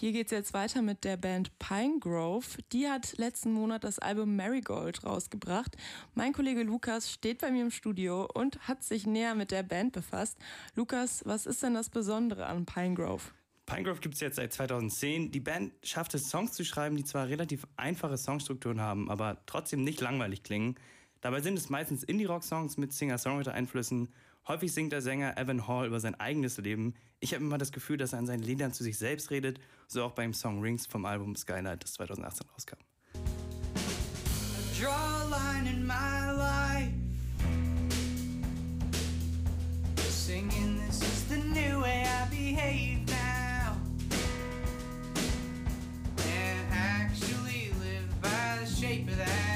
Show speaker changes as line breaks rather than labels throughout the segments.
Hier geht es jetzt weiter mit der Band Pinegrove. Die hat letzten Monat das Album Marigold rausgebracht. Mein Kollege Lukas steht bei mir im Studio und hat sich näher mit der Band befasst. Lukas, was ist denn das Besondere an Pinegrove?
Pinegrove gibt es jetzt seit 2010. Die Band schafft es, Songs zu schreiben, die zwar relativ einfache Songstrukturen haben, aber trotzdem nicht langweilig klingen. Dabei sind es meistens Indie-Rock-Songs mit Singer-Songwriter-Einflüssen. Häufig singt der Sänger Evan Hall über sein eigenes Leben. Ich habe immer das Gefühl, dass er an seinen Liedern zu sich selbst redet, so auch beim Song Rings vom Album Skylight, das 2018 rauskam. Draw a line in my life. Singing this is the new way I behave now. And actually live by the shape of that.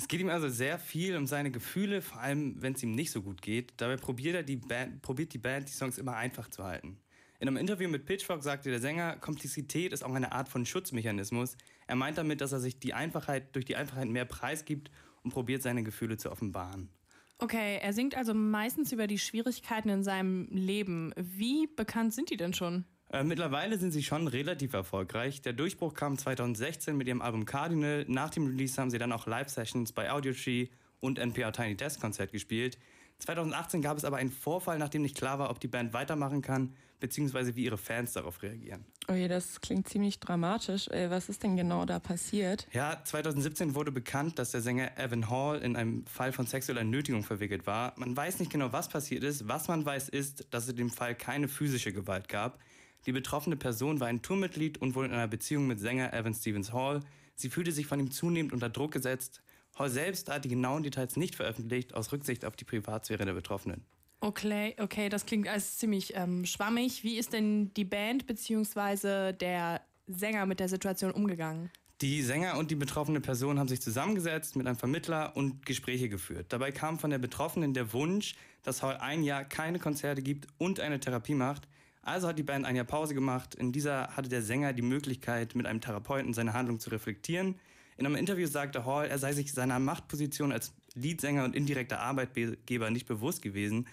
Es geht ihm also sehr viel um seine Gefühle, vor allem wenn es ihm nicht so gut geht. Dabei probiert, er die Band, probiert die Band, die Songs immer einfach zu halten. In einem Interview mit Pitchfork sagte der Sänger, Komplexität ist auch eine Art von Schutzmechanismus. Er meint damit, dass er sich die Einfachheit durch die Einfachheit mehr preisgibt und probiert, seine Gefühle zu offenbaren.
Okay, er singt also meistens über die Schwierigkeiten in seinem Leben. Wie bekannt sind die denn schon?
Äh, mittlerweile sind sie schon relativ erfolgreich. Der Durchbruch kam 2016 mit ihrem Album Cardinal. Nach dem Release haben sie dann auch Live-Sessions bei Audiotree und NPR Tiny Desk Konzert gespielt. 2018 gab es aber einen Vorfall, nachdem nicht klar war, ob die Band weitermachen kann, beziehungsweise wie ihre Fans darauf reagieren.
Oh je, das klingt ziemlich dramatisch. Äh, was ist denn genau da passiert?
Ja, 2017 wurde bekannt, dass der Sänger Evan Hall in einem Fall von sexueller Nötigung verwickelt war. Man weiß nicht genau, was passiert ist. Was man weiß, ist, dass es in dem Fall keine physische Gewalt gab. Die betroffene Person war ein Tourmitglied und wohl in einer Beziehung mit Sänger Evan Stevens Hall. Sie fühlte sich von ihm zunehmend unter Druck gesetzt. Hall selbst hat die genauen Details nicht veröffentlicht, aus Rücksicht auf die Privatsphäre der Betroffenen.
Okay, okay, das klingt alles ziemlich ähm, schwammig. Wie ist denn die Band bzw. der Sänger mit der Situation umgegangen?
Die Sänger und die betroffene Person haben sich zusammengesetzt mit einem Vermittler und Gespräche geführt. Dabei kam von der Betroffenen der Wunsch, dass Hall ein Jahr keine Konzerte gibt und eine Therapie macht. Also hat die Band ein Jahr Pause gemacht. In dieser hatte der Sänger die Möglichkeit, mit einem Therapeuten seine Handlung zu reflektieren. In einem Interview sagte Hall, er sei sich seiner Machtposition als Leadsänger und indirekter Arbeitgeber nicht bewusst gewesen.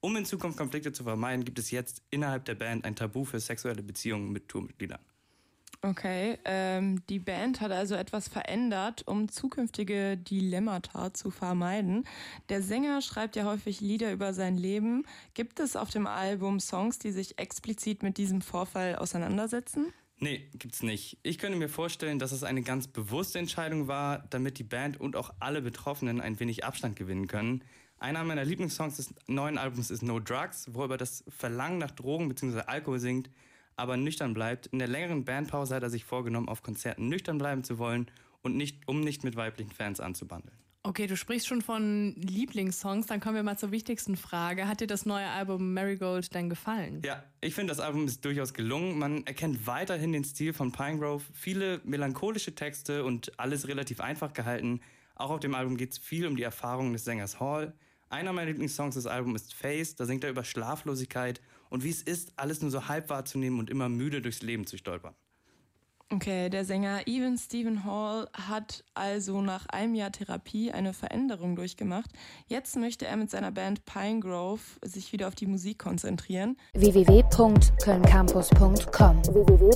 Um in Zukunft Konflikte zu vermeiden, gibt es jetzt innerhalb der Band ein Tabu für sexuelle Beziehungen mit Tourmitgliedern.
Okay, ähm, die Band hat also etwas verändert, um zukünftige Dilemmata zu vermeiden. Der Sänger schreibt ja häufig Lieder über sein Leben. Gibt es auf dem Album Songs, die sich explizit mit diesem Vorfall auseinandersetzen?
Nee, gibt's nicht. Ich könnte mir vorstellen, dass es eine ganz bewusste Entscheidung war, damit die Band und auch alle Betroffenen ein wenig Abstand gewinnen können. Einer meiner Lieblingssongs des neuen Albums ist No Drugs, wo er über das Verlangen nach Drogen bzw. Alkohol singt aber nüchtern bleibt. In der längeren Bandpause hat er sich vorgenommen, auf Konzerten nüchtern bleiben zu wollen und nicht, um nicht mit weiblichen Fans anzubandeln.
Okay, du sprichst schon von Lieblingssongs, dann kommen wir mal zur wichtigsten Frage. Hat dir das neue Album Marigold denn gefallen?
Ja, ich finde, das Album ist durchaus gelungen. Man erkennt weiterhin den Stil von Pinegrove, viele melancholische Texte und alles relativ einfach gehalten. Auch auf dem Album geht es viel um die Erfahrungen des Sängers Hall. Einer meiner Lieblingssongs des Albums ist Face, da singt er über Schlaflosigkeit und wie es ist, alles nur so halb wahrzunehmen und immer müde durchs Leben zu stolpern.
Okay, der Sänger Even Stephen Hall hat also nach einem Jahr Therapie eine Veränderung durchgemacht. Jetzt möchte er mit seiner Band Pinegrove sich wieder auf die Musik konzentrieren.
www.kölncampus.com www